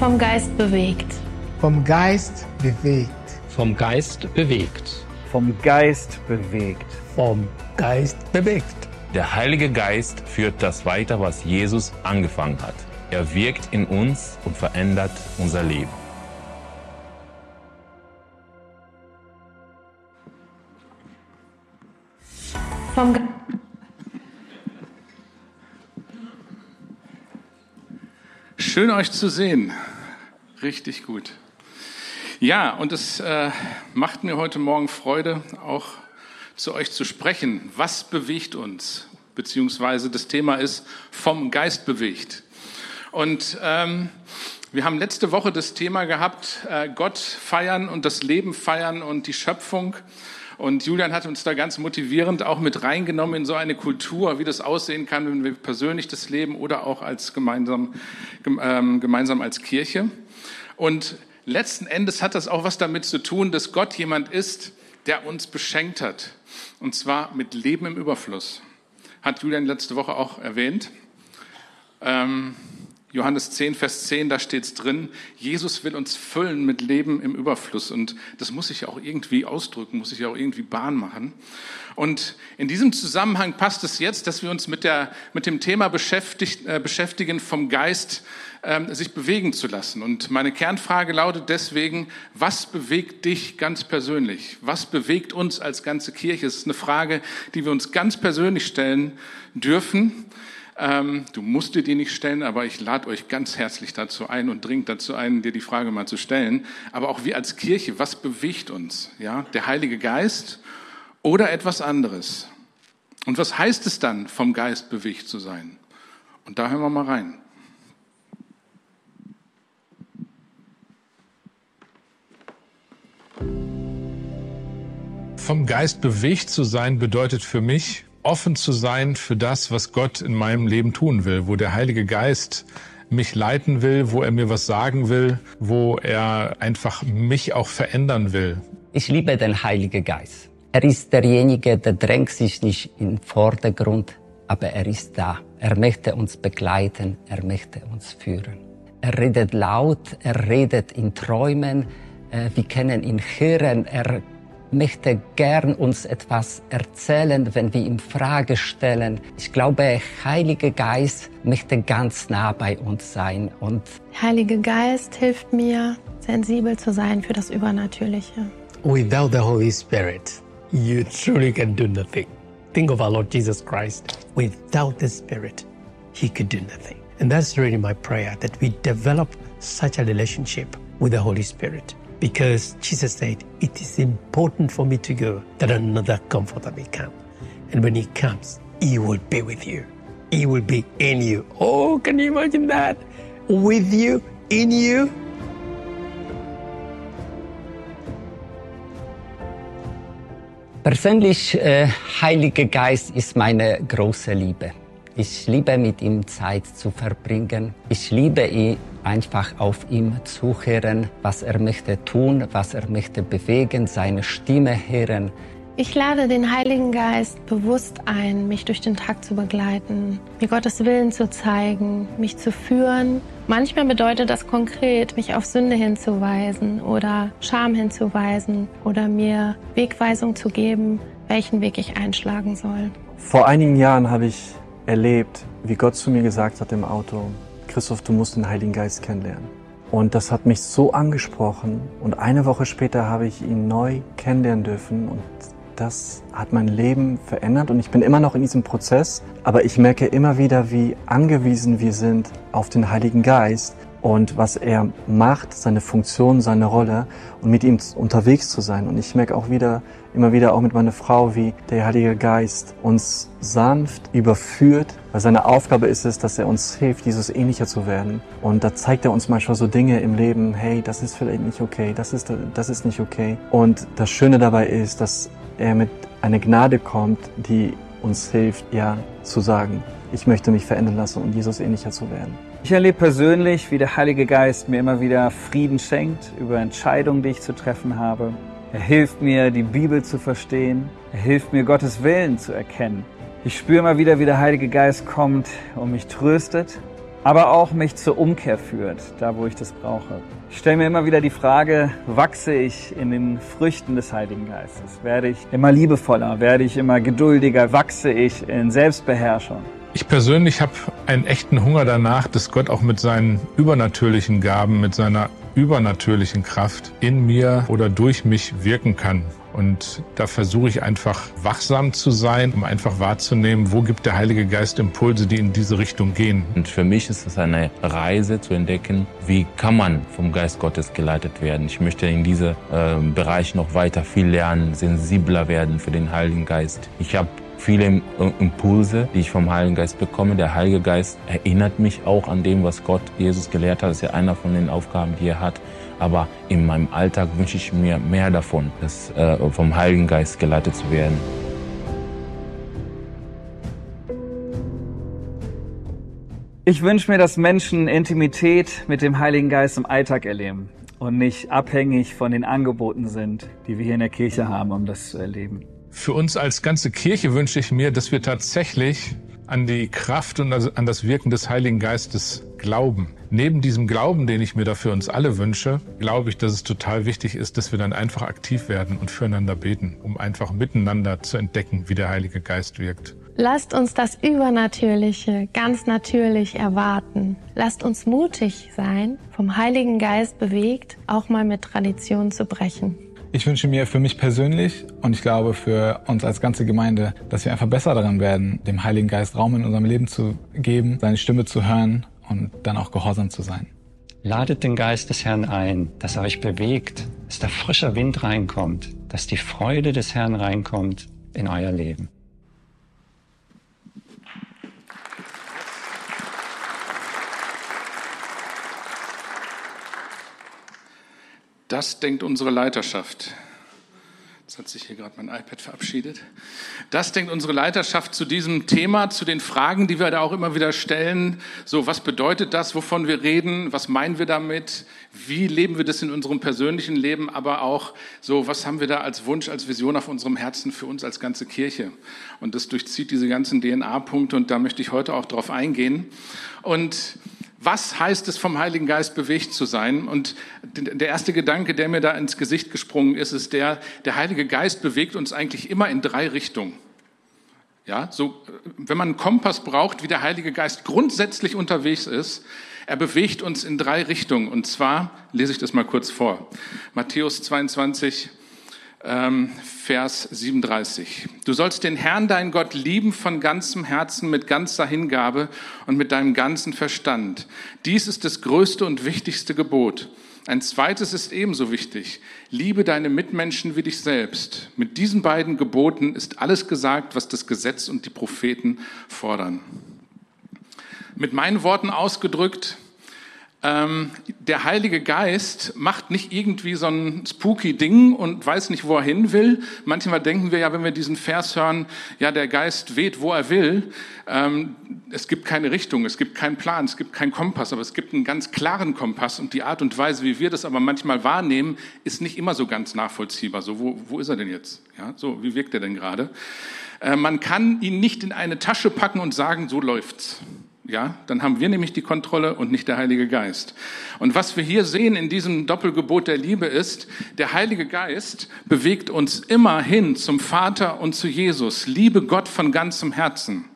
Vom Geist bewegt. Vom Geist bewegt. Vom Geist bewegt. Vom Geist bewegt. Vom Geist bewegt. Der Heilige Geist führt das weiter, was Jesus angefangen hat. Er wirkt in uns und verändert unser Leben. Vom Ge Schön euch zu sehen. Richtig gut. Ja, und es äh, macht mir heute Morgen Freude, auch zu euch zu sprechen. Was bewegt uns? Beziehungsweise das Thema ist vom Geist bewegt. Und ähm, wir haben letzte Woche das Thema gehabt, äh, Gott feiern und das Leben feiern und die Schöpfung. Und Julian hat uns da ganz motivierend auch mit reingenommen in so eine Kultur, wie das aussehen kann, wenn wir persönlich das leben oder auch als gemeinsam, ähm, gemeinsam als Kirche. Und letzten Endes hat das auch was damit zu tun, dass Gott jemand ist, der uns beschenkt hat. Und zwar mit Leben im Überfluss. Hat Julian letzte Woche auch erwähnt. Ähm, Johannes 10, Vers 10, da steht es drin, Jesus will uns füllen mit Leben im Überfluss. Und das muss sich auch irgendwie ausdrücken, muss sich auch irgendwie Bahn machen. Und in diesem Zusammenhang passt es jetzt, dass wir uns mit, der, mit dem Thema beschäftigt, äh, beschäftigen, vom Geist ähm, sich bewegen zu lassen. Und meine Kernfrage lautet deswegen, was bewegt dich ganz persönlich? Was bewegt uns als ganze Kirche? Es ist eine Frage, die wir uns ganz persönlich stellen dürfen. Ähm, du musst dir die nicht stellen, aber ich lade euch ganz herzlich dazu ein und dringend dazu ein, dir die Frage mal zu stellen. Aber auch wir als Kirche, was bewegt uns? Ja, der Heilige Geist oder etwas anderes? Und was heißt es dann, vom Geist bewegt zu sein? Und da hören wir mal rein. Vom Geist bewegt zu sein bedeutet für mich, offen zu sein für das, was Gott in meinem Leben tun will, wo der Heilige Geist mich leiten will, wo er mir was sagen will, wo er einfach mich auch verändern will. Ich liebe den Heiligen Geist. Er ist derjenige, der drängt sich nicht in den Vordergrund, aber er ist da. Er möchte uns begleiten, er möchte uns führen. Er redet laut, er redet in Träumen, äh, wir können ihn hören, er möchte gern uns etwas erzählen, wenn wir ihm Frage stellen. Ich glaube, Heiliger Geist möchte ganz nah bei uns sein und Heiliger Geist hilft mir, sensibel zu sein für das Übernatürliche. Without the Holy Spirit, you truly can do nothing. Think of our Lord Jesus Christ. Without the Spirit, he could do nothing. And that's really my prayer that we develop such a relationship with the Holy Spirit. Because Jesus said, It is important for me to go that another comforter may come. And when he comes, he will be with you. He will be in you. Oh, can you imagine that? With you, in you. Persönlich, äh, Heiliger Geist ist meine große Liebe. Ich liebe mit ihm Zeit zu verbringen. Ich liebe ihn einfach auf ihm zuhören, was er möchte tun, was er möchte bewegen, seine Stimme hören. Ich lade den Heiligen Geist bewusst ein, mich durch den Tag zu begleiten, mir Gottes Willen zu zeigen, mich zu führen. Manchmal bedeutet das konkret, mich auf Sünde hinzuweisen oder Scham hinzuweisen oder mir Wegweisung zu geben, welchen Weg ich einschlagen soll. Vor einigen Jahren habe ich erlebt, wie Gott zu mir gesagt hat im Auto, Christoph, du musst den Heiligen Geist kennenlernen. Und das hat mich so angesprochen. Und eine Woche später habe ich ihn neu kennenlernen dürfen. Und das hat mein Leben verändert. Und ich bin immer noch in diesem Prozess. Aber ich merke immer wieder, wie angewiesen wir sind auf den Heiligen Geist und was er macht, seine Funktion, seine Rolle und mit ihm unterwegs zu sein. Und ich merke auch wieder, immer wieder auch mit meiner Frau, wie der Heilige Geist uns sanft überführt, weil seine Aufgabe ist es, dass er uns hilft, Jesus ähnlicher zu werden. Und da zeigt er uns manchmal so Dinge im Leben, hey, das ist vielleicht nicht okay, das ist, das ist nicht okay. Und das Schöne dabei ist, dass er mit einer Gnade kommt, die uns hilft, ja, zu sagen, ich möchte mich verändern lassen und Jesus ähnlicher zu werden. Ich erlebe persönlich, wie der Heilige Geist mir immer wieder Frieden schenkt über Entscheidungen, die ich zu treffen habe. Er hilft mir, die Bibel zu verstehen. Er hilft mir, Gottes Willen zu erkennen. Ich spüre immer wieder, wie der Heilige Geist kommt und mich tröstet aber auch mich zur Umkehr führt, da wo ich das brauche. Ich stelle mir immer wieder die Frage, wachse ich in den Früchten des Heiligen Geistes? Werde ich immer liebevoller? Werde ich immer geduldiger? Wachse ich in Selbstbeherrschung? Ich persönlich habe einen echten Hunger danach, dass Gott auch mit seinen übernatürlichen Gaben, mit seiner übernatürlichen Kraft in mir oder durch mich wirken kann. Und da versuche ich einfach wachsam zu sein, um einfach wahrzunehmen, wo gibt der Heilige Geist Impulse, die in diese Richtung gehen. Und für mich ist es eine Reise zu entdecken, wie kann man vom Geist Gottes geleitet werden. Ich möchte in diesem äh, Bereich noch weiter viel lernen, sensibler werden für den Heiligen Geist. Ich habe viele Impulse, die ich vom Heiligen Geist bekomme. Der Heilige Geist erinnert mich auch an dem, was Gott Jesus gelehrt hat. Das ist ja einer von den Aufgaben, die er hat. Aber in meinem Alltag wünsche ich mir mehr davon, das, äh, vom Heiligen Geist geleitet zu werden. Ich wünsche mir, dass Menschen Intimität mit dem Heiligen Geist im Alltag erleben und nicht abhängig von den Angeboten sind, die wir hier in der Kirche haben, um das zu erleben. Für uns als ganze Kirche wünsche ich mir, dass wir tatsächlich an die Kraft und an das Wirken des Heiligen Geistes glauben. Neben diesem Glauben, den ich mir da für uns alle wünsche, glaube ich, dass es total wichtig ist, dass wir dann einfach aktiv werden und füreinander beten, um einfach miteinander zu entdecken, wie der Heilige Geist wirkt. Lasst uns das Übernatürliche ganz natürlich erwarten. Lasst uns mutig sein, vom Heiligen Geist bewegt, auch mal mit Tradition zu brechen. Ich wünsche mir für mich persönlich und ich glaube für uns als ganze Gemeinde, dass wir einfach besser daran werden, dem Heiligen Geist Raum in unserem Leben zu geben, seine Stimme zu hören und dann auch gehorsam zu sein. Ladet den Geist des Herrn ein, dass er euch bewegt, dass der frische Wind reinkommt, dass die Freude des Herrn reinkommt in euer Leben. Das denkt unsere Leiterschaft. Jetzt hat sich hier gerade mein iPad verabschiedet. Das denkt unsere Leiterschaft zu diesem Thema, zu den Fragen, die wir da auch immer wieder stellen. So, was bedeutet das, wovon wir reden? Was meinen wir damit? Wie leben wir das in unserem persönlichen Leben? Aber auch so, was haben wir da als Wunsch, als Vision auf unserem Herzen für uns als ganze Kirche? Und das durchzieht diese ganzen DNA-Punkte und da möchte ich heute auch drauf eingehen. Und was heißt es, vom Heiligen Geist bewegt zu sein? Und der erste Gedanke, der mir da ins Gesicht gesprungen ist, ist der, der Heilige Geist bewegt uns eigentlich immer in drei Richtungen. Ja, so, wenn man einen Kompass braucht, wie der Heilige Geist grundsätzlich unterwegs ist, er bewegt uns in drei Richtungen. Und zwar lese ich das mal kurz vor. Matthäus 22, ähm, Vers 37. Du sollst den Herrn, dein Gott, lieben von ganzem Herzen, mit ganzer Hingabe und mit deinem ganzen Verstand. Dies ist das größte und wichtigste Gebot. Ein zweites ist ebenso wichtig. Liebe deine Mitmenschen wie dich selbst. Mit diesen beiden Geboten ist alles gesagt, was das Gesetz und die Propheten fordern. Mit meinen Worten ausgedrückt, ähm, der Heilige Geist macht nicht irgendwie so ein spooky Ding und weiß nicht, wo er hin will. Manchmal denken wir ja, wenn wir diesen Vers hören, ja, der Geist weht, wo er will. Ähm, es gibt keine Richtung, es gibt keinen Plan, es gibt keinen Kompass, aber es gibt einen ganz klaren Kompass und die Art und Weise, wie wir das aber manchmal wahrnehmen, ist nicht immer so ganz nachvollziehbar. So, wo, wo ist er denn jetzt? Ja, so, wie wirkt er denn gerade? Äh, man kann ihn nicht in eine Tasche packen und sagen, so läuft's. Ja, dann haben wir nämlich die Kontrolle und nicht der Heilige Geist. Und was wir hier sehen in diesem Doppelgebot der Liebe ist, der Heilige Geist bewegt uns immer hin zum Vater und zu Jesus. Liebe Gott von ganzem Herzen.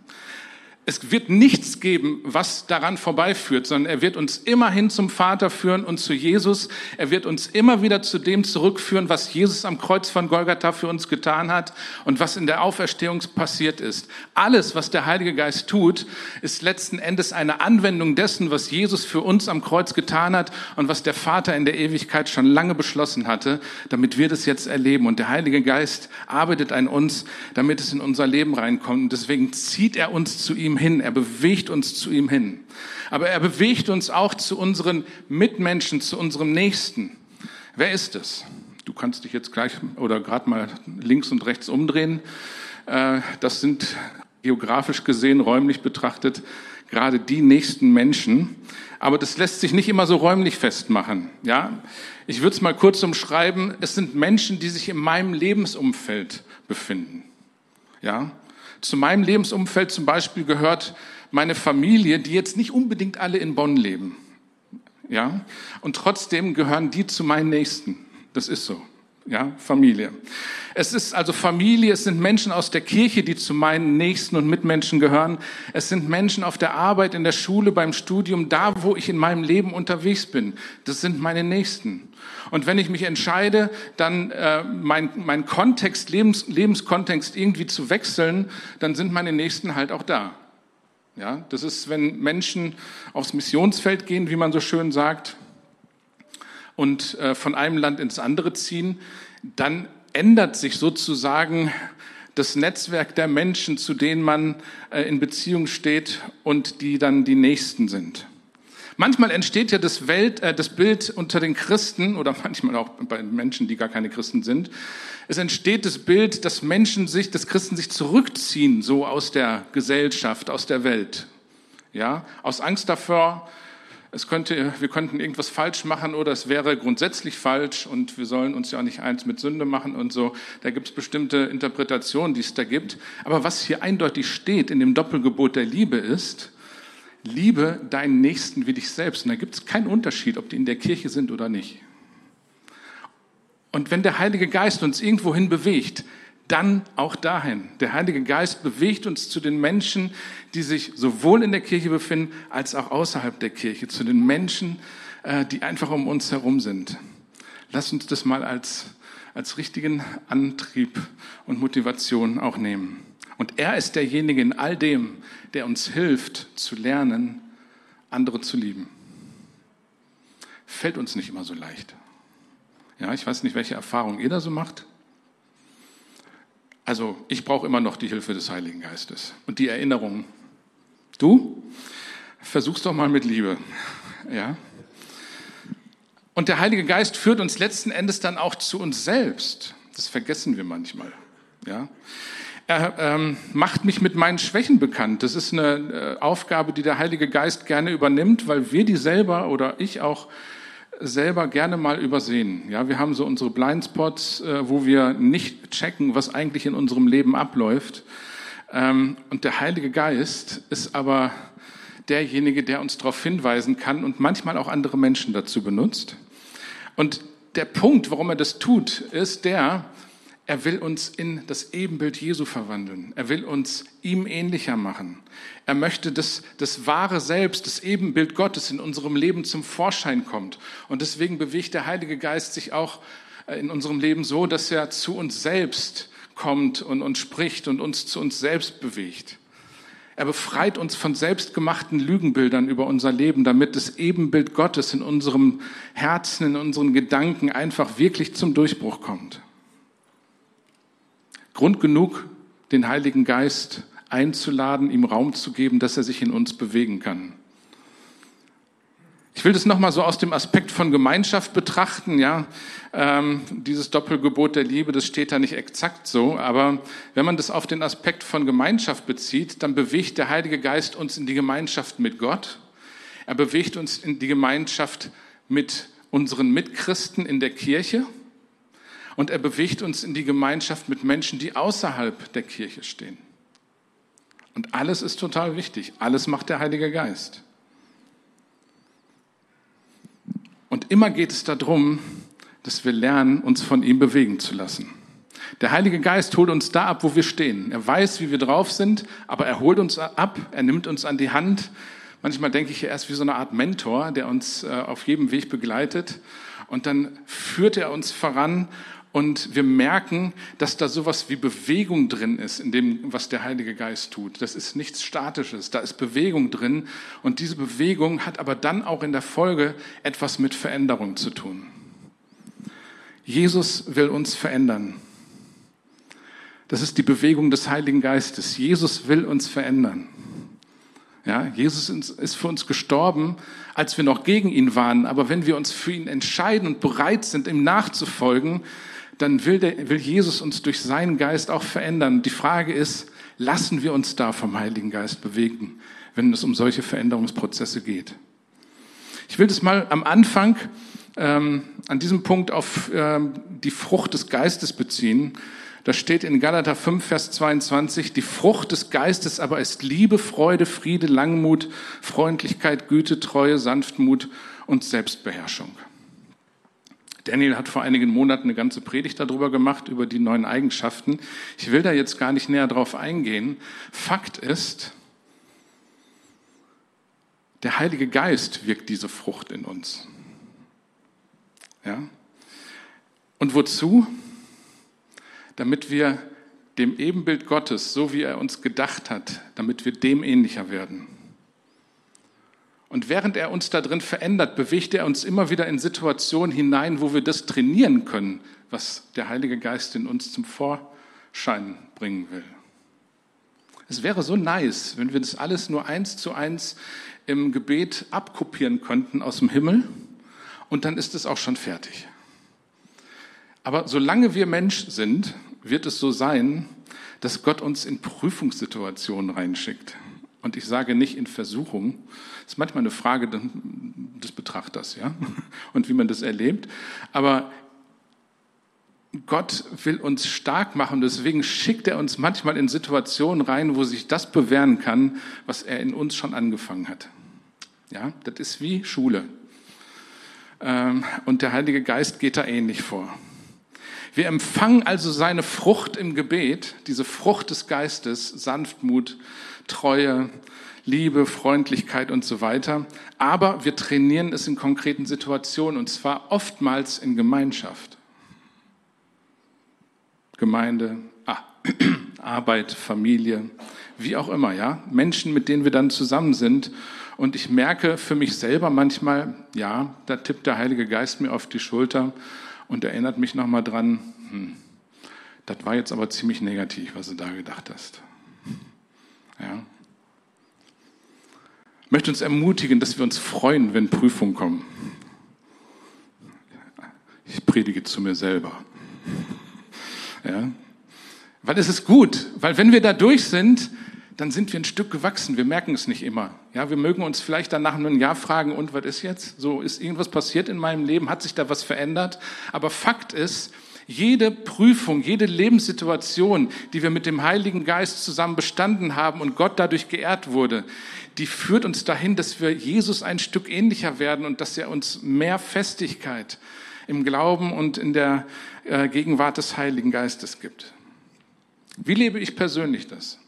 Es wird nichts geben, was daran vorbeiführt, sondern er wird uns immerhin zum Vater führen und zu Jesus. Er wird uns immer wieder zu dem zurückführen, was Jesus am Kreuz von Golgatha für uns getan hat und was in der Auferstehung passiert ist. Alles, was der Heilige Geist tut, ist letzten Endes eine Anwendung dessen, was Jesus für uns am Kreuz getan hat und was der Vater in der Ewigkeit schon lange beschlossen hatte, damit wir das jetzt erleben. Und der Heilige Geist arbeitet an uns, damit es in unser Leben reinkommt. Und deswegen zieht er uns zu ihm ihm hin, er bewegt uns zu ihm hin. Aber er bewegt uns auch zu unseren Mitmenschen, zu unserem Nächsten. Wer ist es? Du kannst dich jetzt gleich oder gerade mal links und rechts umdrehen. Äh, das sind geografisch gesehen, räumlich betrachtet, gerade die nächsten Menschen. Aber das lässt sich nicht immer so räumlich festmachen. Ja, ich würde es mal kurz umschreiben. Es sind Menschen, die sich in meinem Lebensumfeld befinden. Ja, zu meinem Lebensumfeld zum Beispiel gehört meine Familie, die jetzt nicht unbedingt alle in Bonn leben. Ja? Und trotzdem gehören die zu meinen Nächsten. Das ist so. Ja, Familie. Es ist also Familie, es sind Menschen aus der Kirche, die zu meinen Nächsten und Mitmenschen gehören. Es sind Menschen auf der Arbeit, in der Schule, beim Studium, da, wo ich in meinem Leben unterwegs bin. Das sind meine Nächsten. Und wenn ich mich entscheide, dann äh, mein, mein Kontext, Lebens, Lebenskontext irgendwie zu wechseln, dann sind meine Nächsten halt auch da. Ja, das ist, wenn Menschen aufs Missionsfeld gehen, wie man so schön sagt, und äh, von einem Land ins andere ziehen, dann ändert sich sozusagen das Netzwerk der Menschen, zu denen man äh, in Beziehung steht und die dann die Nächsten sind. Manchmal entsteht ja das, Welt, äh, das Bild unter den Christen oder manchmal auch bei Menschen, die gar keine Christen sind. Es entsteht das Bild, dass Menschen sich, dass Christen sich zurückziehen, so aus der Gesellschaft, aus der Welt. Ja, aus Angst davor, es könnte, wir könnten irgendwas falsch machen oder es wäre grundsätzlich falsch und wir sollen uns ja nicht eins mit Sünde machen und so. Da gibt es bestimmte Interpretationen, die es da gibt. Aber was hier eindeutig steht in dem Doppelgebot der Liebe ist, liebe deinen Nächsten wie dich selbst. Und da gibt es keinen Unterschied, ob die in der Kirche sind oder nicht. Und wenn der Heilige Geist uns irgendwohin bewegt, dann auch dahin. Der Heilige Geist bewegt uns zu den Menschen, die sich sowohl in der Kirche befinden als auch außerhalb der Kirche, zu den Menschen, äh, die einfach um uns herum sind. Lass uns das mal als, als richtigen Antrieb und Motivation auch nehmen. Und er ist derjenige in all dem, der uns hilft zu lernen, andere zu lieben. Fällt uns nicht immer so leicht. Ja, ich weiß nicht, welche Erfahrungen ihr da so macht. Also ich brauche immer noch die Hilfe des Heiligen Geistes und die Erinnerung. Du versuch's doch mal mit Liebe, ja. Und der Heilige Geist führt uns letzten Endes dann auch zu uns selbst. Das vergessen wir manchmal, ja. Er ähm, macht mich mit meinen Schwächen bekannt. Das ist eine äh, Aufgabe, die der Heilige Geist gerne übernimmt, weil wir die selber oder ich auch selber gerne mal übersehen. Ja, wir haben so unsere Blindspots, äh, wo wir nicht checken, was eigentlich in unserem Leben abläuft. Ähm, und der Heilige Geist ist aber derjenige, der uns darauf hinweisen kann und manchmal auch andere Menschen dazu benutzt. Und der Punkt, warum er das tut, ist der, er will uns in das Ebenbild Jesu verwandeln. Er will uns ihm ähnlicher machen. Er möchte, dass das wahre Selbst, das Ebenbild Gottes in unserem Leben zum Vorschein kommt. Und deswegen bewegt der Heilige Geist sich auch äh, in unserem Leben so, dass er zu uns selbst kommt und uns spricht und uns zu uns selbst bewegt. Er befreit uns von selbstgemachten Lügenbildern über unser Leben, damit das Ebenbild Gottes in unserem Herzen, in unseren Gedanken einfach wirklich zum Durchbruch kommt. Grund genug, den Heiligen Geist einzuladen, ihm Raum zu geben, dass er sich in uns bewegen kann. Ich will das nochmal so aus dem Aspekt von Gemeinschaft betrachten, ja. Ähm, dieses Doppelgebot der Liebe, das steht da nicht exakt so, aber wenn man das auf den Aspekt von Gemeinschaft bezieht, dann bewegt der Heilige Geist uns in die Gemeinschaft mit Gott. Er bewegt uns in die Gemeinschaft mit unseren Mitchristen in der Kirche. Und er bewegt uns in die Gemeinschaft mit Menschen, die außerhalb der Kirche stehen. Und alles ist total wichtig. Alles macht der Heilige Geist. Und immer geht es darum, dass wir lernen, uns von ihm bewegen zu lassen. Der Heilige Geist holt uns da ab, wo wir stehen. Er weiß, wie wir drauf sind, aber er holt uns ab, er nimmt uns an die Hand. Manchmal denke ich, er ist wie so eine Art Mentor, der uns äh, auf jedem Weg begleitet. Und dann führt er uns voran und wir merken, dass da sowas wie Bewegung drin ist in dem, was der Heilige Geist tut. Das ist nichts Statisches, da ist Bewegung drin. Und diese Bewegung hat aber dann auch in der Folge etwas mit Veränderung zu tun. Jesus will uns verändern. Das ist die Bewegung des Heiligen Geistes. Jesus will uns verändern. Ja, Jesus ist für uns gestorben, als wir noch gegen ihn waren. Aber wenn wir uns für ihn entscheiden und bereit sind, ihm nachzufolgen, dann will, der, will Jesus uns durch seinen Geist auch verändern. Die Frage ist, lassen wir uns da vom Heiligen Geist bewegen, wenn es um solche Veränderungsprozesse geht. Ich will das mal am Anfang ähm, an diesem Punkt auf ähm, die Frucht des Geistes beziehen. Da steht in Galater 5, Vers 22, die Frucht des Geistes aber ist Liebe, Freude, Friede, Langmut, Freundlichkeit, Güte, Treue, Sanftmut und Selbstbeherrschung. Daniel hat vor einigen Monaten eine ganze Predigt darüber gemacht, über die neuen Eigenschaften. Ich will da jetzt gar nicht näher drauf eingehen. Fakt ist, der Heilige Geist wirkt diese Frucht in uns. Ja? Und wozu? Damit wir dem Ebenbild Gottes, so wie er uns gedacht hat, damit wir dem ähnlicher werden. Und während er uns da drin verändert, bewegt er uns immer wieder in Situationen hinein, wo wir das trainieren können, was der Heilige Geist in uns zum Vorschein bringen will. Es wäre so nice, wenn wir das alles nur eins zu eins im Gebet abkopieren könnten aus dem Himmel und dann ist es auch schon fertig. Aber solange wir Mensch sind, wird es so sein, dass Gott uns in Prüfungssituationen reinschickt. Und ich sage nicht in Versuchung. Das ist manchmal eine Frage des Betrachters, ja, und wie man das erlebt. Aber Gott will uns stark machen, deswegen schickt er uns manchmal in Situationen rein, wo sich das bewähren kann, was er in uns schon angefangen hat. Ja, das ist wie Schule. Ähm, und der Heilige Geist geht da ähnlich vor. Wir empfangen also seine Frucht im Gebet, diese Frucht des Geistes, Sanftmut, Treue, Liebe, Freundlichkeit und so weiter. Aber wir trainieren es in konkreten Situationen und zwar oftmals in Gemeinschaft. Gemeinde, ah, Arbeit, Familie, wie auch immer, ja. Menschen, mit denen wir dann zusammen sind. Und ich merke für mich selber manchmal, ja, da tippt der Heilige Geist mir auf die Schulter und erinnert mich nochmal dran, hm, das war jetzt aber ziemlich negativ, was du da gedacht hast. Ja. Ich möchte uns ermutigen, dass wir uns freuen, wenn Prüfungen kommen. Ich predige zu mir selber. Ja. Weil es ist gut, weil wenn wir da durch sind, dann sind wir ein Stück gewachsen. Wir merken es nicht immer. Ja, wir mögen uns vielleicht dann nach einem Jahr fragen, und was ist jetzt? So, ist irgendwas passiert in meinem Leben? Hat sich da was verändert? Aber Fakt ist, jede Prüfung, jede Lebenssituation, die wir mit dem Heiligen Geist zusammen bestanden haben und Gott dadurch geehrt wurde, die führt uns dahin, dass wir Jesus ein Stück ähnlicher werden und dass er uns mehr Festigkeit im Glauben und in der äh, Gegenwart des Heiligen Geistes gibt. Wie lebe ich persönlich das?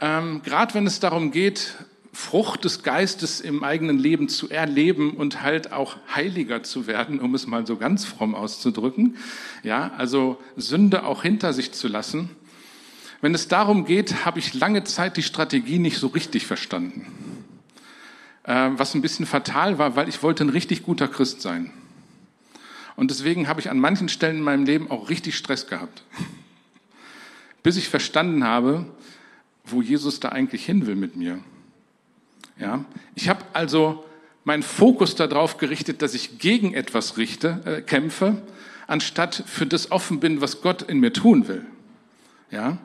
Ähm, Gerade wenn es darum geht, Frucht des Geistes im eigenen Leben zu erleben und halt auch heiliger zu werden, um es mal so ganz fromm auszudrücken. Ja, also Sünde auch hinter sich zu lassen. Wenn es darum geht, habe ich lange Zeit die Strategie nicht so richtig verstanden. Äh, was ein bisschen fatal war, weil ich wollte ein richtig guter Christ sein. Und deswegen habe ich an manchen Stellen in meinem Leben auch richtig Stress gehabt. Bis ich verstanden habe, wo Jesus da eigentlich hin will mit mir. Ja? Ich habe also meinen Fokus darauf gerichtet, dass ich gegen etwas richte, äh, kämpfe, anstatt für das offen bin, was Gott in mir tun will. Ja?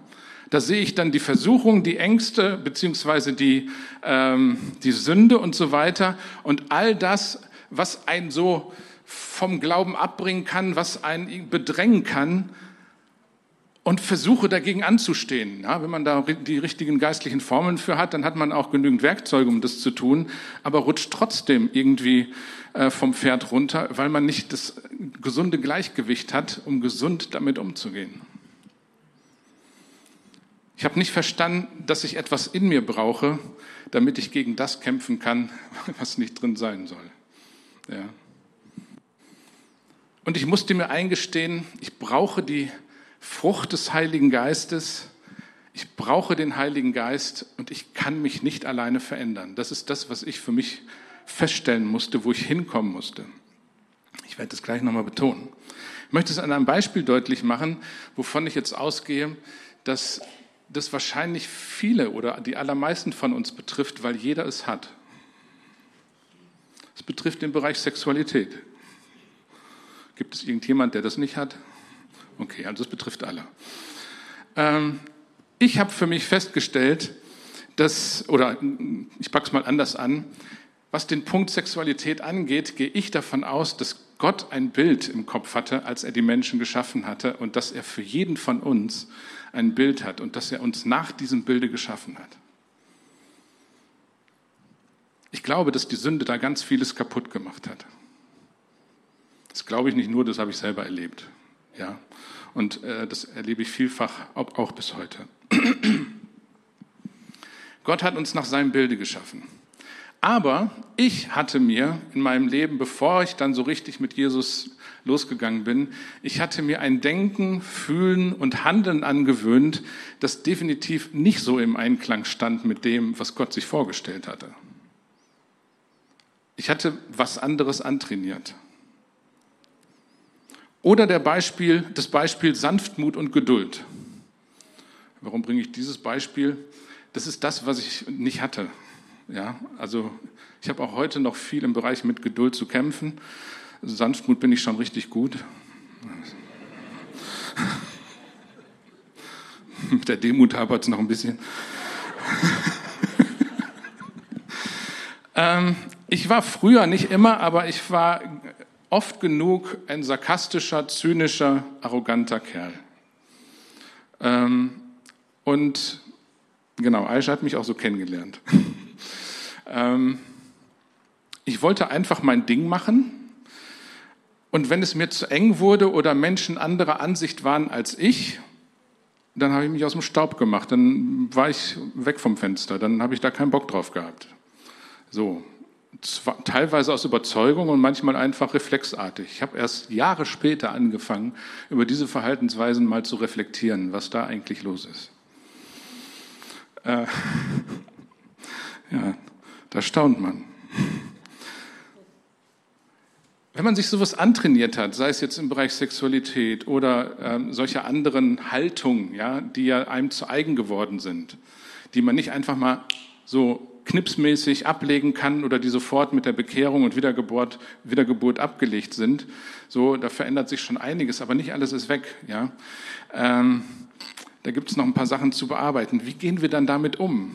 Da sehe ich dann die Versuchung, die Ängste beziehungsweise die, ähm, die Sünde und so weiter und all das, was einen so vom Glauben abbringen kann, was einen bedrängen kann, und versuche dagegen anzustehen. Ja, wenn man da die richtigen geistlichen Formeln für hat, dann hat man auch genügend Werkzeuge, um das zu tun, aber rutscht trotzdem irgendwie äh, vom Pferd runter, weil man nicht das gesunde Gleichgewicht hat, um gesund damit umzugehen. Ich habe nicht verstanden, dass ich etwas in mir brauche, damit ich gegen das kämpfen kann, was nicht drin sein soll. Ja. Und ich musste mir eingestehen, ich brauche die Frucht des Heiligen Geistes. Ich brauche den Heiligen Geist und ich kann mich nicht alleine verändern. Das ist das, was ich für mich feststellen musste, wo ich hinkommen musste. Ich werde das gleich nochmal betonen. Ich möchte es an einem Beispiel deutlich machen, wovon ich jetzt ausgehe, dass das wahrscheinlich viele oder die allermeisten von uns betrifft, weil jeder es hat. Es betrifft den Bereich Sexualität. Gibt es irgendjemand, der das nicht hat? Okay, also es betrifft alle. Ähm, ich habe für mich festgestellt, dass, oder ich packe es mal anders an, was den Punkt Sexualität angeht, gehe ich davon aus, dass Gott ein Bild im Kopf hatte, als er die Menschen geschaffen hatte und dass er für jeden von uns ein Bild hat und dass er uns nach diesem Bilde geschaffen hat. Ich glaube, dass die Sünde da ganz vieles kaputt gemacht hat. Das glaube ich nicht nur, das habe ich selber erlebt. Ja? Und äh, das erlebe ich vielfach auch bis heute. Gott hat uns nach seinem Bilde geschaffen. Aber ich hatte mir in meinem Leben, bevor ich dann so richtig mit Jesus losgegangen bin, ich hatte mir ein Denken, Fühlen und Handeln angewöhnt, das definitiv nicht so im Einklang stand mit dem, was Gott sich vorgestellt hatte. Ich hatte was anderes antrainiert. Oder der Beispiel, das Beispiel Sanftmut und Geduld. Warum bringe ich dieses Beispiel? Das ist das, was ich nicht hatte. Ja, also ich habe auch heute noch viel im Bereich mit Geduld zu kämpfen. Sanftmut bin ich schon richtig gut. mit der Demut hapert es noch ein bisschen. ähm, ich war früher nicht immer, aber ich war oft genug ein sarkastischer, zynischer, arroganter Kerl. Ähm, und genau, Aisha hat mich auch so kennengelernt. ähm, ich wollte einfach mein Ding machen. Und wenn es mir zu eng wurde oder Menschen anderer Ansicht waren als ich, dann habe ich mich aus dem Staub gemacht. Dann war ich weg vom Fenster. Dann habe ich da keinen Bock drauf gehabt. So, teilweise aus Überzeugung und manchmal einfach reflexartig. Ich habe erst Jahre später angefangen, über diese Verhaltensweisen mal zu reflektieren, was da eigentlich los ist. Äh, ja, da staunt man. Wenn man sich sowas antrainiert hat, sei es jetzt im Bereich Sexualität oder ähm, solcher anderen Haltungen, ja, die ja einem zu eigen geworden sind, die man nicht einfach mal so knipsmäßig ablegen kann oder die sofort mit der Bekehrung und Wiedergeburt, Wiedergeburt abgelegt sind. So, da verändert sich schon einiges, aber nicht alles ist weg. Ja? Ähm, da gibt es noch ein paar Sachen zu bearbeiten. Wie gehen wir dann damit um?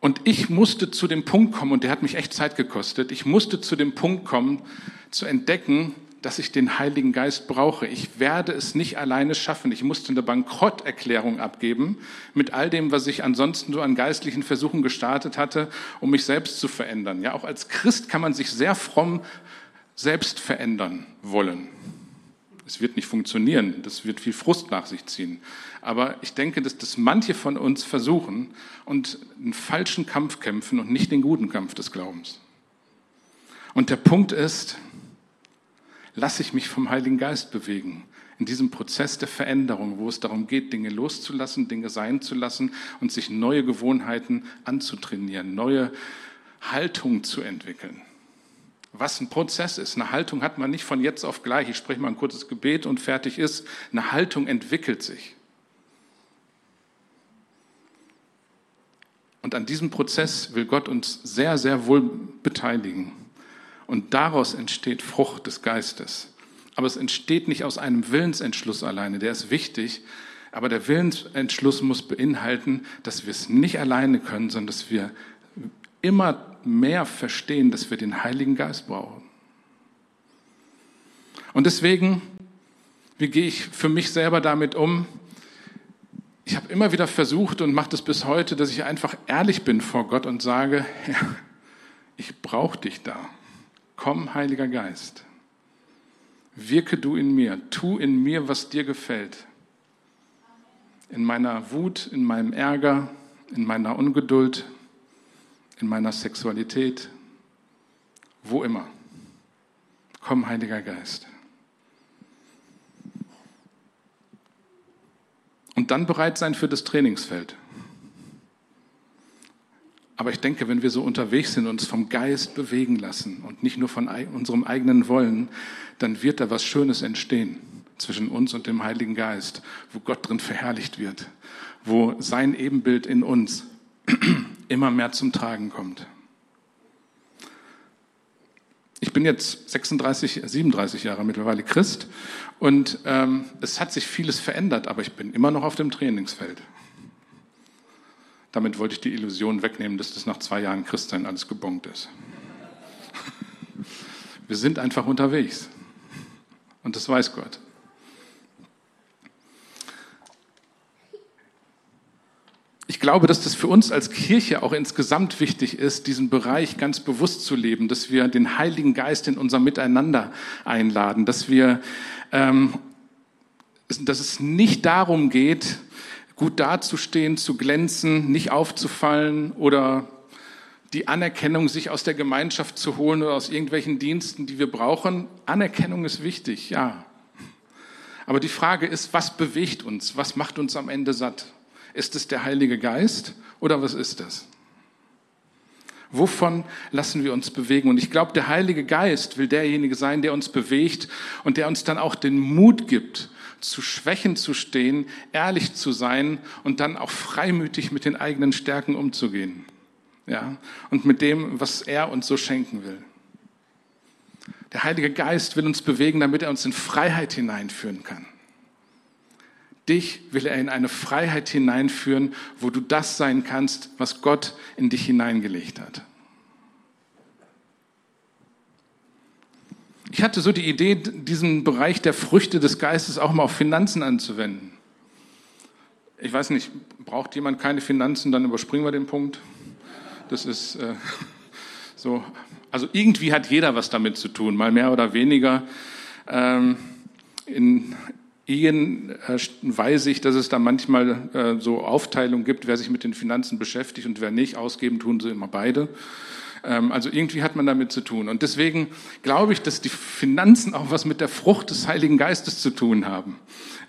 Und ich musste zu dem Punkt kommen, und der hat mich echt Zeit gekostet, ich musste zu dem Punkt kommen, zu entdecken, dass ich den Heiligen Geist brauche. Ich werde es nicht alleine schaffen. Ich musste eine Bankrotterklärung abgeben mit all dem, was ich ansonsten so an geistlichen Versuchen gestartet hatte, um mich selbst zu verändern. Ja, auch als Christ kann man sich sehr fromm selbst verändern wollen. Es wird nicht funktionieren. Das wird viel Frust nach sich ziehen. Aber ich denke, dass das manche von uns versuchen und einen falschen Kampf kämpfen und nicht den guten Kampf des Glaubens. Und der Punkt ist, lasse ich mich vom Heiligen Geist bewegen. In diesem Prozess der Veränderung, wo es darum geht, Dinge loszulassen, Dinge sein zu lassen und sich neue Gewohnheiten anzutrainieren, neue Haltung zu entwickeln. Was ein Prozess ist. Eine Haltung hat man nicht von jetzt auf gleich. Ich spreche mal ein kurzes Gebet und fertig ist. Eine Haltung entwickelt sich. Und an diesem Prozess will Gott uns sehr, sehr wohl beteiligen. Und daraus entsteht Frucht des Geistes. Aber es entsteht nicht aus einem Willensentschluss alleine, der ist wichtig. Aber der Willensentschluss muss beinhalten, dass wir es nicht alleine können, sondern dass wir immer mehr verstehen, dass wir den Heiligen Geist brauchen. Und deswegen, wie gehe ich für mich selber damit um? Ich habe immer wieder versucht und mache das bis heute, dass ich einfach ehrlich bin vor Gott und sage, ja, ich brauche dich da. Komm, Heiliger Geist, wirke du in mir, tu in mir, was dir gefällt. In meiner Wut, in meinem Ärger, in meiner Ungeduld, in meiner Sexualität, wo immer. Komm, Heiliger Geist. Und dann bereit sein für das Trainingsfeld. Aber ich denke, wenn wir so unterwegs sind, und uns vom Geist bewegen lassen und nicht nur von unserem eigenen Wollen, dann wird da was Schönes entstehen zwischen uns und dem Heiligen Geist, wo Gott drin verherrlicht wird, wo sein Ebenbild in uns immer mehr zum Tragen kommt. Ich bin jetzt 36, 37 Jahre mittlerweile Christ und ähm, es hat sich vieles verändert, aber ich bin immer noch auf dem Trainingsfeld. Damit wollte ich die Illusion wegnehmen, dass das nach zwei Jahren Christsein alles gebongt ist. Wir sind einfach unterwegs. Und das weiß Gott. Ich glaube, dass das für uns als Kirche auch insgesamt wichtig ist, diesen Bereich ganz bewusst zu leben, dass wir den Heiligen Geist in unser Miteinander einladen, dass wir, ähm, dass es nicht darum geht, gut dazustehen, zu glänzen, nicht aufzufallen oder die Anerkennung sich aus der Gemeinschaft zu holen oder aus irgendwelchen Diensten, die wir brauchen. Anerkennung ist wichtig, ja. Aber die Frage ist, was bewegt uns? Was macht uns am Ende satt? Ist es der Heilige Geist oder was ist das? Wovon lassen wir uns bewegen? Und ich glaube, der Heilige Geist will derjenige sein, der uns bewegt und der uns dann auch den Mut gibt, zu Schwächen zu stehen, ehrlich zu sein und dann auch freimütig mit den eigenen Stärken umzugehen. Ja, und mit dem, was er uns so schenken will. Der Heilige Geist will uns bewegen, damit er uns in Freiheit hineinführen kann. Dich will er in eine Freiheit hineinführen, wo du das sein kannst, was Gott in dich hineingelegt hat. Ich hatte so die Idee, diesen Bereich der Früchte des Geistes auch mal auf Finanzen anzuwenden. Ich weiß nicht, braucht jemand keine Finanzen, dann überspringen wir den Punkt. Das ist äh, so. Also irgendwie hat jeder was damit zu tun, mal mehr oder weniger. Ähm, in, Ehen äh, weiß ich, dass es da manchmal äh, so Aufteilungen gibt, wer sich mit den Finanzen beschäftigt und wer nicht. Ausgeben tun sie immer beide. Ähm, also irgendwie hat man damit zu tun. Und deswegen glaube ich, dass die Finanzen auch was mit der Frucht des Heiligen Geistes zu tun haben.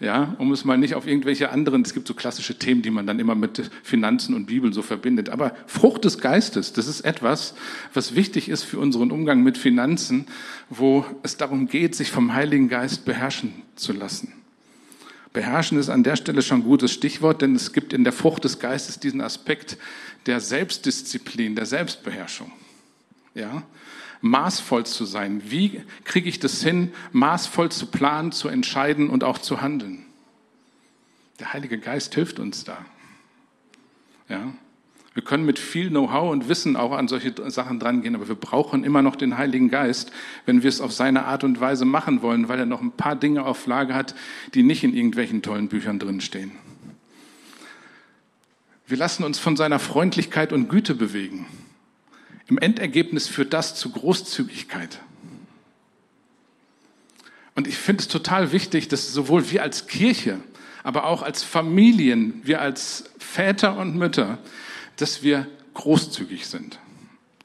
Ja, um es mal nicht auf irgendwelche anderen, es gibt so klassische Themen, die man dann immer mit Finanzen und Bibel so verbindet. Aber Frucht des Geistes, das ist etwas, was wichtig ist für unseren Umgang mit Finanzen, wo es darum geht, sich vom Heiligen Geist beherrschen zu lassen. Beherrschen ist an der Stelle schon ein gutes Stichwort, denn es gibt in der Frucht des Geistes diesen Aspekt der Selbstdisziplin, der Selbstbeherrschung. Ja? Maßvoll zu sein. Wie kriege ich das hin, maßvoll zu planen, zu entscheiden und auch zu handeln? Der Heilige Geist hilft uns da. Ja? Wir können mit viel Know-how und Wissen auch an solche Sachen drangehen, aber wir brauchen immer noch den Heiligen Geist, wenn wir es auf seine Art und Weise machen wollen, weil er noch ein paar Dinge auf Lage hat, die nicht in irgendwelchen tollen Büchern drinstehen. Wir lassen uns von seiner Freundlichkeit und Güte bewegen. Im Endergebnis führt das zu Großzügigkeit. Und ich finde es total wichtig, dass sowohl wir als Kirche, aber auch als Familien, wir als Väter und Mütter, dass wir großzügig sind.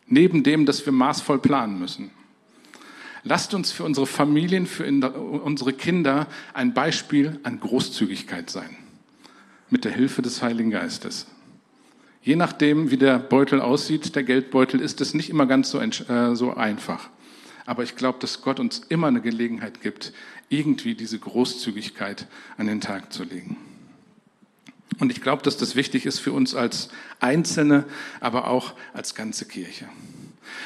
Neben dem, dass wir maßvoll planen müssen. Lasst uns für unsere Familien, für unsere Kinder ein Beispiel an Großzügigkeit sein. Mit der Hilfe des Heiligen Geistes. Je nachdem, wie der Beutel aussieht, der Geldbeutel, ist es nicht immer ganz so, äh, so einfach. Aber ich glaube, dass Gott uns immer eine Gelegenheit gibt, irgendwie diese Großzügigkeit an den Tag zu legen. Und ich glaube, dass das wichtig ist für uns als Einzelne, aber auch als ganze Kirche.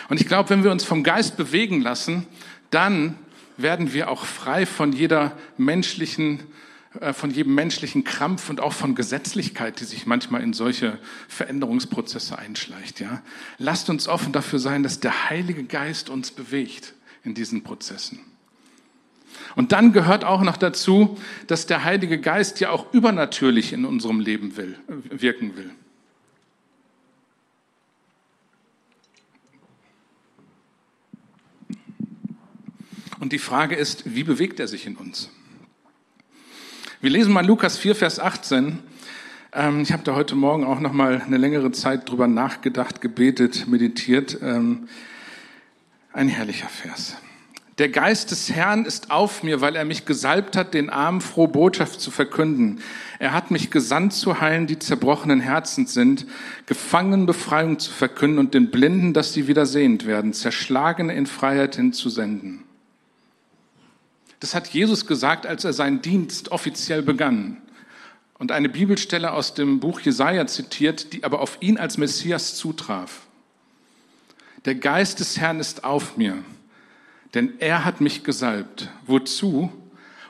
Und ich glaube, wenn wir uns vom Geist bewegen lassen, dann werden wir auch frei von jeder menschlichen, äh, von jedem menschlichen Krampf und auch von Gesetzlichkeit, die sich manchmal in solche Veränderungsprozesse einschleicht. Ja? Lasst uns offen dafür sein, dass der Heilige Geist uns bewegt in diesen Prozessen. Und dann gehört auch noch dazu, dass der Heilige Geist ja auch übernatürlich in unserem Leben will, wirken will. Und die Frage ist, wie bewegt er sich in uns? Wir lesen mal Lukas 4, Vers 18. Ähm, ich habe da heute Morgen auch noch mal eine längere Zeit drüber nachgedacht, gebetet, meditiert. Ähm, ein herrlicher Vers. Der Geist des Herrn ist auf mir, weil er mich gesalbt hat, den Armen frohe Botschaft zu verkünden. Er hat mich gesandt zu heilen, die zerbrochenen Herzens sind, Gefangenen Befreiung zu verkünden und den Blinden, dass sie wieder sehend werden, Zerschlagene in Freiheit hinzusenden. Das hat Jesus gesagt, als er seinen Dienst offiziell begann. Und eine Bibelstelle aus dem Buch Jesaja zitiert, die aber auf ihn als Messias zutraf. Der Geist des Herrn ist auf mir denn er hat mich gesalbt. Wozu?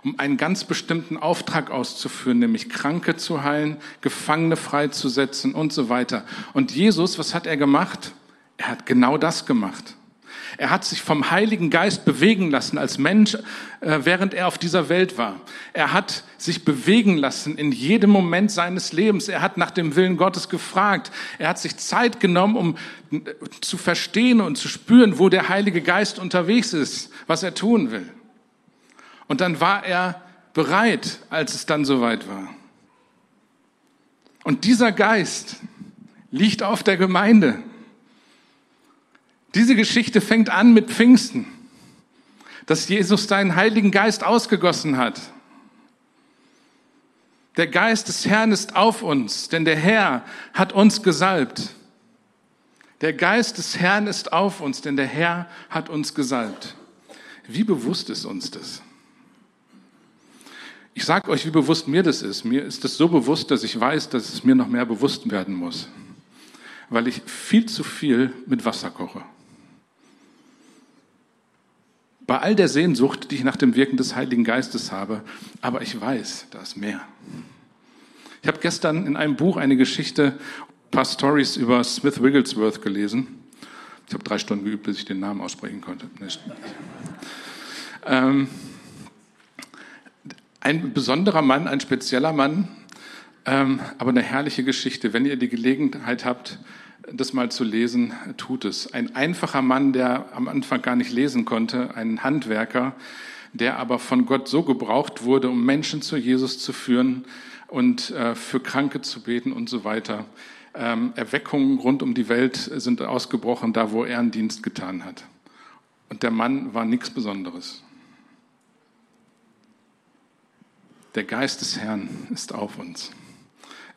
Um einen ganz bestimmten Auftrag auszuführen, nämlich Kranke zu heilen, Gefangene freizusetzen und so weiter. Und Jesus, was hat er gemacht? Er hat genau das gemacht. Er hat sich vom Heiligen Geist bewegen lassen als Mensch, äh, während er auf dieser Welt war. Er hat sich bewegen lassen in jedem Moment seines Lebens. Er hat nach dem Willen Gottes gefragt. Er hat sich Zeit genommen, um äh, zu verstehen und zu spüren, wo der Heilige Geist unterwegs ist, was er tun will. Und dann war er bereit, als es dann soweit war. Und dieser Geist liegt auf der Gemeinde. Diese Geschichte fängt an mit Pfingsten, dass Jesus seinen Heiligen Geist ausgegossen hat. Der Geist des Herrn ist auf uns, denn der Herr hat uns gesalbt. Der Geist des Herrn ist auf uns, denn der Herr hat uns gesalbt. Wie bewusst ist uns das? Ich sage euch, wie bewusst mir das ist. Mir ist es so bewusst, dass ich weiß, dass es mir noch mehr bewusst werden muss, weil ich viel zu viel mit Wasser koche. Bei all der Sehnsucht, die ich nach dem Wirken des Heiligen Geistes habe, aber ich weiß, da ist mehr. Ich habe gestern in einem Buch eine Geschichte, ein paar Stories über Smith Wigglesworth gelesen. Ich habe drei Stunden geübt, bis ich den Namen aussprechen konnte. Ähm, ein besonderer Mann, ein spezieller Mann, ähm, aber eine herrliche Geschichte. Wenn ihr die Gelegenheit habt, das mal zu lesen, tut es. Ein einfacher Mann, der am Anfang gar nicht lesen konnte, ein Handwerker, der aber von Gott so gebraucht wurde, um Menschen zu Jesus zu führen und äh, für Kranke zu beten und so weiter. Ähm, Erweckungen rund um die Welt sind ausgebrochen, da wo er einen Dienst getan hat. Und der Mann war nichts Besonderes. Der Geist des Herrn ist auf uns.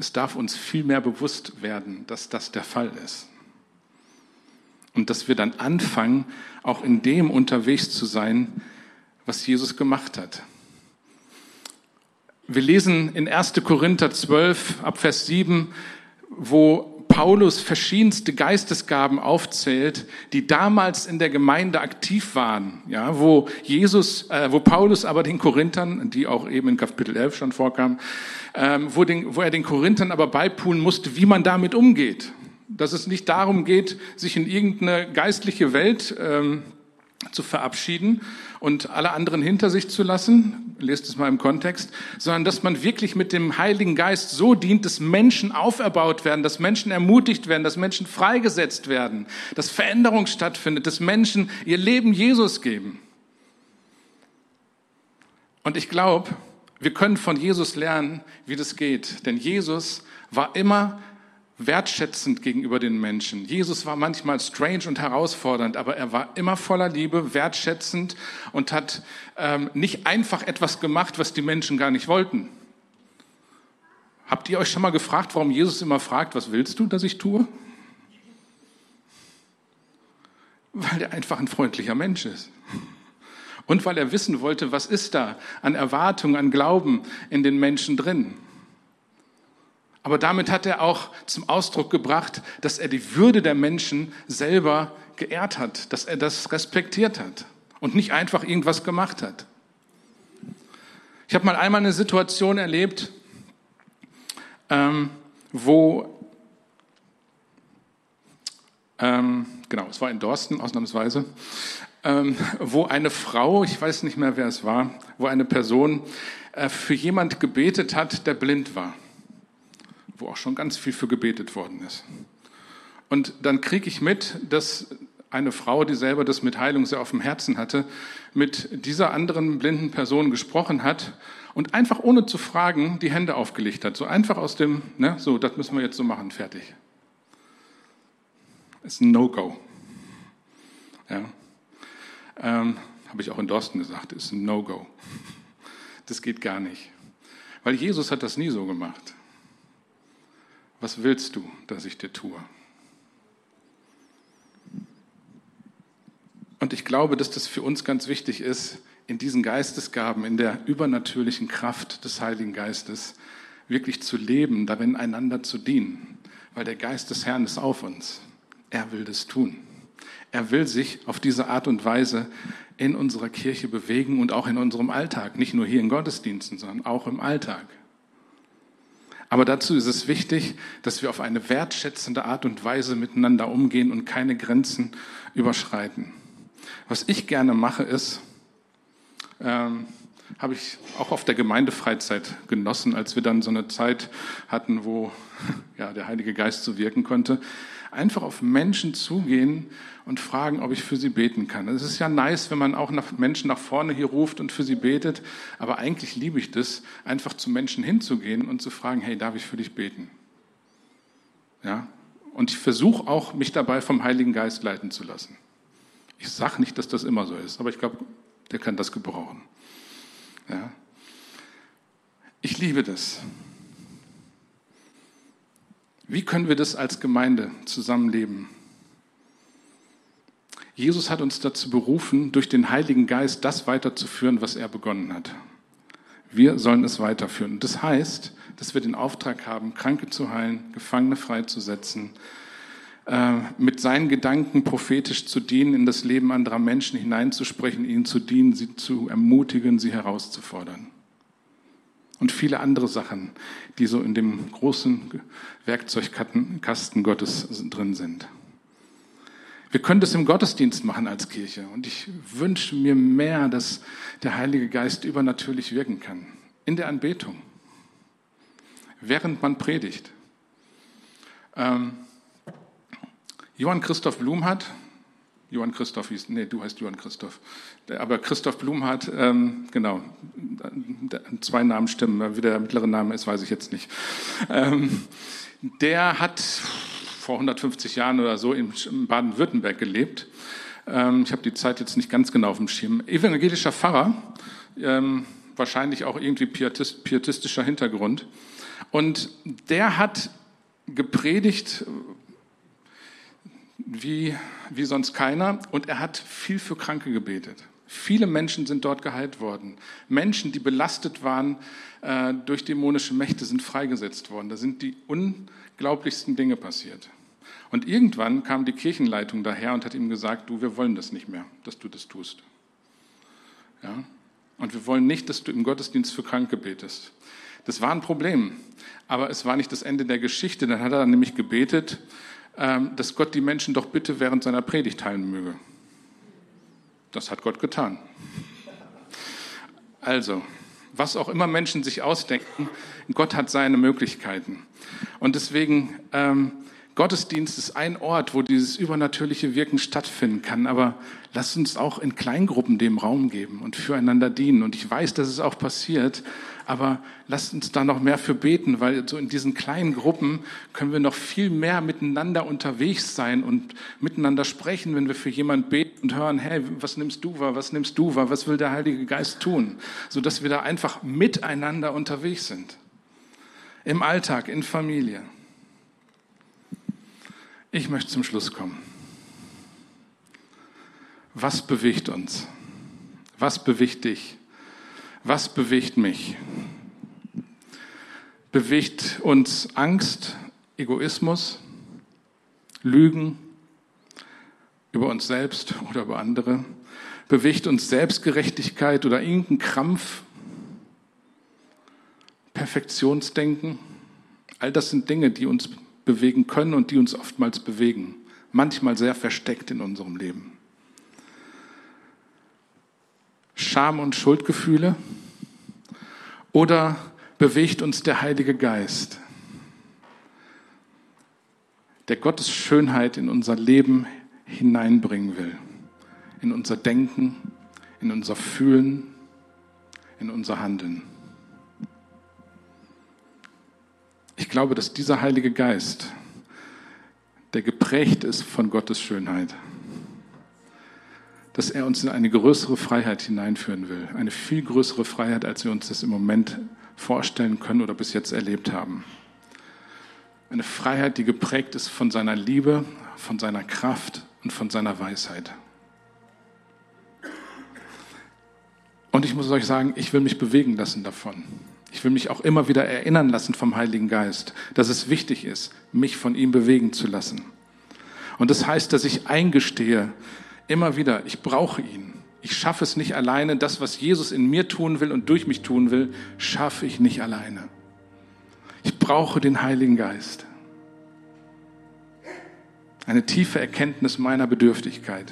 Es darf uns viel mehr bewusst werden, dass das der Fall ist. Und dass wir dann anfangen, auch in dem unterwegs zu sein, was Jesus gemacht hat. Wir lesen in 1. Korinther 12 ab Vers 7, wo Paulus verschiedenste Geistesgaben aufzählt, die damals in der Gemeinde aktiv waren, ja, wo Jesus, äh, wo Paulus aber den Korinthern, die auch eben in Kapitel 11 schon vorkam, ähm, wo, den, wo er den Korinthern aber beipulen musste, wie man damit umgeht. Dass es nicht darum geht, sich in irgendeine geistliche Welt ähm, zu verabschieden und alle anderen hinter sich zu lassen, lest es mal im Kontext, sondern dass man wirklich mit dem Heiligen Geist so dient, dass Menschen auferbaut werden, dass Menschen ermutigt werden, dass Menschen freigesetzt werden, dass Veränderung stattfindet, dass Menschen ihr Leben Jesus geben. Und ich glaube, wir können von Jesus lernen, wie das geht, denn Jesus war immer wertschätzend gegenüber den Menschen. Jesus war manchmal strange und herausfordernd, aber er war immer voller Liebe, wertschätzend und hat ähm, nicht einfach etwas gemacht, was die Menschen gar nicht wollten. Habt ihr euch schon mal gefragt, warum Jesus immer fragt, was willst du, dass ich tue? Weil er einfach ein freundlicher Mensch ist. Und weil er wissen wollte, was ist da an Erwartung, an Glauben in den Menschen drin. Aber damit hat er auch zum Ausdruck gebracht, dass er die Würde der Menschen selber geehrt hat, dass er das respektiert hat und nicht einfach irgendwas gemacht hat. Ich habe mal einmal eine Situation erlebt, ähm, wo, ähm, genau, es war in Dorsten ausnahmsweise, ähm, wo eine Frau, ich weiß nicht mehr, wer es war, wo eine Person äh, für jemand gebetet hat, der blind war wo auch schon ganz viel für gebetet worden ist. Und dann kriege ich mit, dass eine Frau, die selber das mit Heilung sehr auf dem Herzen hatte, mit dieser anderen blinden Person gesprochen hat und einfach ohne zu fragen die Hände aufgelegt hat. So einfach aus dem, ne, so, das müssen wir jetzt so machen, fertig. Ist ein No-Go. Ja. Ähm, Habe ich auch in Dorsten gesagt, ist ein No-Go. Das geht gar nicht. Weil Jesus hat das nie so gemacht was willst du, dass ich dir tue? Und ich glaube, dass das für uns ganz wichtig ist, in diesen Geistesgaben, in der übernatürlichen Kraft des Heiligen Geistes wirklich zu leben, darin einander zu dienen, weil der Geist des Herrn ist auf uns. Er will das tun. Er will sich auf diese Art und Weise in unserer Kirche bewegen und auch in unserem Alltag, nicht nur hier in Gottesdiensten, sondern auch im Alltag. Aber dazu ist es wichtig, dass wir auf eine wertschätzende Art und Weise miteinander umgehen und keine Grenzen überschreiten. Was ich gerne mache, ist, ähm, habe ich auch auf der Gemeindefreizeit genossen, als wir dann so eine Zeit hatten, wo ja, der Heilige Geist so wirken konnte. Einfach auf Menschen zugehen und fragen, ob ich für sie beten kann. Es ist ja nice, wenn man auch nach Menschen nach vorne hier ruft und für sie betet, aber eigentlich liebe ich das, einfach zu Menschen hinzugehen und zu fragen, hey, darf ich für dich beten? Ja? Und ich versuche auch, mich dabei vom Heiligen Geist leiten zu lassen. Ich sage nicht, dass das immer so ist, aber ich glaube, der kann das gebrauchen. Ja. Ich liebe das. Wie können wir das als Gemeinde zusammenleben? Jesus hat uns dazu berufen, durch den Heiligen Geist das weiterzuführen, was er begonnen hat. Wir sollen es weiterführen. Das heißt, dass wir den Auftrag haben, Kranke zu heilen, Gefangene freizusetzen, äh, mit seinen Gedanken prophetisch zu dienen, in das Leben anderer Menschen hineinzusprechen, ihnen zu dienen, sie zu ermutigen, sie herauszufordern. Und viele andere Sachen, die so in dem großen Werkzeugkasten Gottes drin sind. Wir können das im Gottesdienst machen als Kirche. Und ich wünsche mir mehr, dass der Heilige Geist übernatürlich wirken kann. In der Anbetung. Während man predigt. Ähm, Johann Christoph Blum hat, Johann Christoph hieß, nee, du heißt Johann Christoph, aber Christoph Blum hat, ähm, genau, zwei Namen stimmen, wie der mittlere Name ist, weiß ich jetzt nicht. Ähm, der hat vor 150 Jahren oder so in Baden-Württemberg gelebt. Ähm, ich habe die Zeit jetzt nicht ganz genau auf dem Schirm. Evangelischer Pfarrer, ähm, wahrscheinlich auch irgendwie pietist, pietistischer Hintergrund. Und der hat gepredigt, wie, wie sonst keiner. Und er hat viel für Kranke gebetet. Viele Menschen sind dort geheilt worden. Menschen, die belastet waren äh, durch dämonische Mächte, sind freigesetzt worden. Da sind die unglaublichsten Dinge passiert. Und irgendwann kam die Kirchenleitung daher und hat ihm gesagt, du, wir wollen das nicht mehr, dass du das tust. Ja? Und wir wollen nicht, dass du im Gottesdienst für Kranke betest. Das war ein Problem, aber es war nicht das Ende der Geschichte. Dann hat er nämlich gebetet, dass Gott die Menschen doch bitte während seiner Predigt heilen möge. Das hat Gott getan. Also, was auch immer Menschen sich ausdenken, Gott hat seine Möglichkeiten. Und deswegen, ähm, Gottesdienst ist ein Ort, wo dieses übernatürliche Wirken stattfinden kann. Aber lasst uns auch in Kleingruppen dem Raum geben und füreinander dienen. Und ich weiß, dass es auch passiert, aber lasst uns da noch mehr für beten, weil so in diesen kleinen Gruppen können wir noch viel mehr miteinander unterwegs sein und miteinander sprechen, wenn wir für jemanden beten und hören, hey, was nimmst du wahr, was nimmst du wahr, was will der Heilige Geist tun, so dass wir da einfach miteinander unterwegs sind. Im Alltag, in Familie. Ich möchte zum Schluss kommen. Was bewegt uns? Was bewegt dich? Was bewegt mich? Bewegt uns Angst, Egoismus, Lügen über uns selbst oder über andere? Bewegt uns Selbstgerechtigkeit oder irgendein Krampf? Perfektionsdenken? All das sind Dinge, die uns bewegen können und die uns oftmals bewegen. Manchmal sehr versteckt in unserem Leben. Scham und Schuldgefühle? Oder bewegt uns der Heilige Geist, der Gottes Schönheit in unser Leben hineinbringen will, in unser Denken, in unser Fühlen, in unser Handeln? Ich glaube, dass dieser Heilige Geist, der geprägt ist von Gottes Schönheit, dass er uns in eine größere Freiheit hineinführen will. Eine viel größere Freiheit, als wir uns das im Moment vorstellen können oder bis jetzt erlebt haben. Eine Freiheit, die geprägt ist von seiner Liebe, von seiner Kraft und von seiner Weisheit. Und ich muss euch sagen, ich will mich bewegen lassen davon. Ich will mich auch immer wieder erinnern lassen vom Heiligen Geist, dass es wichtig ist, mich von ihm bewegen zu lassen. Und das heißt, dass ich eingestehe, Immer wieder, ich brauche ihn. Ich schaffe es nicht alleine. Das, was Jesus in mir tun will und durch mich tun will, schaffe ich nicht alleine. Ich brauche den Heiligen Geist. Eine tiefe Erkenntnis meiner Bedürftigkeit.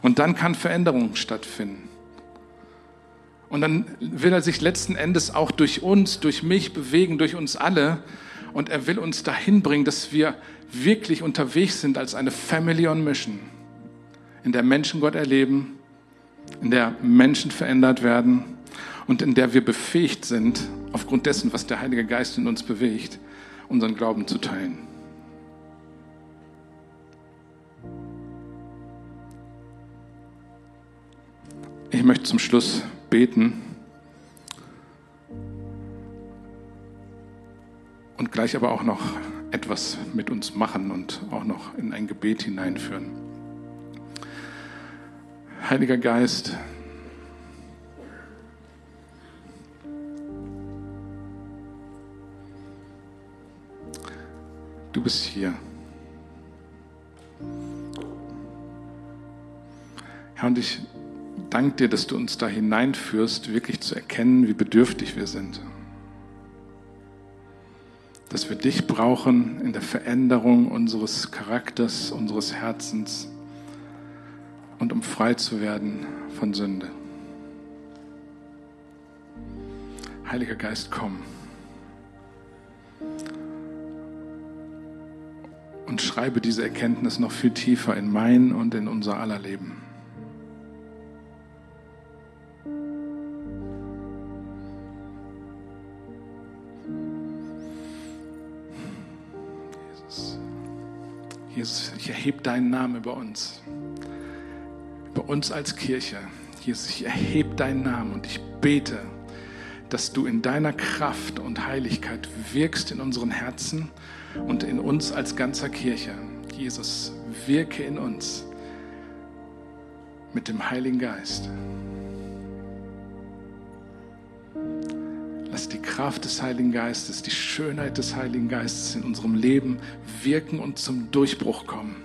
Und dann kann Veränderung stattfinden. Und dann will er sich letzten Endes auch durch uns, durch mich bewegen, durch uns alle. Und er will uns dahin bringen, dass wir wirklich unterwegs sind als eine Family on Mission, in der Menschen Gott erleben, in der Menschen verändert werden und in der wir befähigt sind, aufgrund dessen, was der Heilige Geist in uns bewegt, unseren Glauben zu teilen. Ich möchte zum Schluss beten und gleich aber auch noch etwas mit uns machen und auch noch in ein Gebet hineinführen. Heiliger Geist, du bist hier. Herr, und ich danke dir, dass du uns da hineinführst, wirklich zu erkennen, wie bedürftig wir sind. Dass wir dich brauchen in der Veränderung unseres Charakters, unseres Herzens und um frei zu werden von Sünde. Heiliger Geist, komm. Und schreibe diese Erkenntnis noch viel tiefer in mein und in unser aller Leben. Jesus, ich erhebe deinen Namen über uns, über uns als Kirche. Jesus, ich erhebe deinen Namen und ich bete, dass du in deiner Kraft und Heiligkeit wirkst in unseren Herzen und in uns als ganzer Kirche. Jesus, wirke in uns mit dem Heiligen Geist. Kraft des Heiligen Geistes, die Schönheit des Heiligen Geistes in unserem Leben wirken und zum Durchbruch kommen.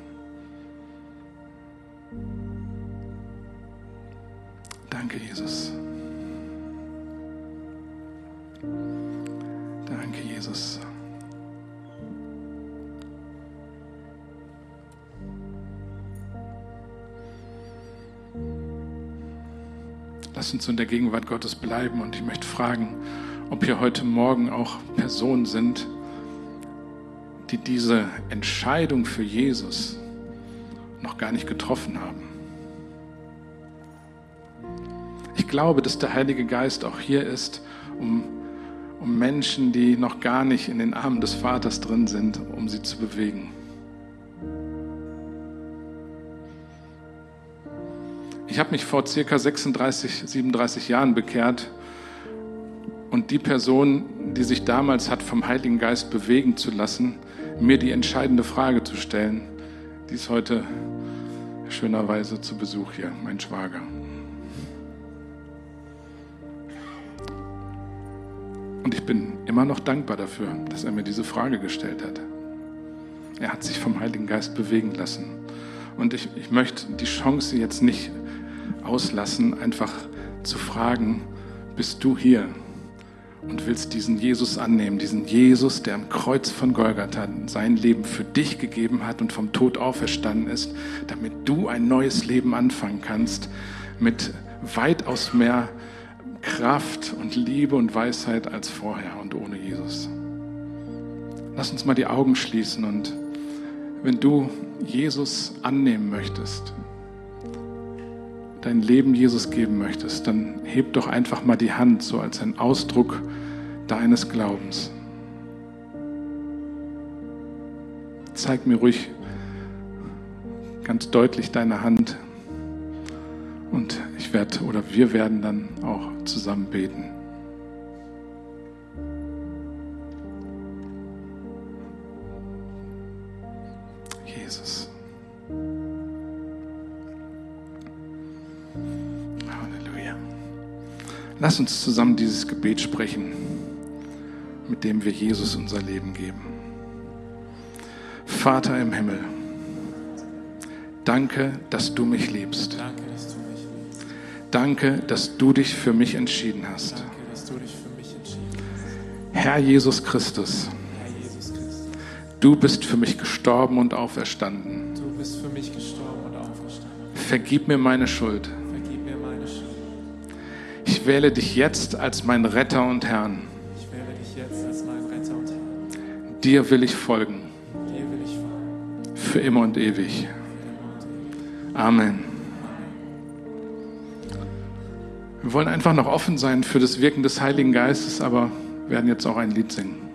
Danke, Jesus. Danke, Jesus. Lass uns in der Gegenwart Gottes bleiben und ich möchte fragen, ob hier heute Morgen auch Personen sind, die diese Entscheidung für Jesus noch gar nicht getroffen haben. Ich glaube, dass der Heilige Geist auch hier ist, um, um Menschen, die noch gar nicht in den Armen des Vaters drin sind, um sie zu bewegen. Ich habe mich vor circa 36, 37 Jahren bekehrt und die Person, die sich damals hat vom Heiligen Geist bewegen zu lassen, mir die entscheidende Frage zu stellen, die ist heute schönerweise zu Besuch hier, mein Schwager. Und ich bin immer noch dankbar dafür, dass er mir diese Frage gestellt hat. Er hat sich vom Heiligen Geist bewegen lassen. Und ich, ich möchte die Chance jetzt nicht auslassen, einfach zu fragen, bist du hier? Und willst diesen Jesus annehmen, diesen Jesus, der am Kreuz von Golgatha sein Leben für dich gegeben hat und vom Tod auferstanden ist, damit du ein neues Leben anfangen kannst mit weitaus mehr Kraft und Liebe und Weisheit als vorher und ohne Jesus. Lass uns mal die Augen schließen und wenn du Jesus annehmen möchtest, dein Leben Jesus geben möchtest, dann heb doch einfach mal die Hand so als ein Ausdruck deines Glaubens. Zeig mir ruhig ganz deutlich deine Hand und ich werde oder wir werden dann auch zusammen beten. Lass uns zusammen dieses Gebet sprechen, mit dem wir Jesus unser Leben geben. Vater im Himmel, danke, dass du mich liebst. Danke, dass du dich für mich entschieden hast. Herr Jesus Christus, du bist für mich gestorben und auferstanden. Bist für mich gestorben Vergib mir meine Schuld. Ich wähle dich jetzt als mein Retter und Herrn. Dir will ich folgen. Für immer und ewig. Amen. Wir wollen einfach noch offen sein für das Wirken des Heiligen Geistes, aber werden jetzt auch ein Lied singen.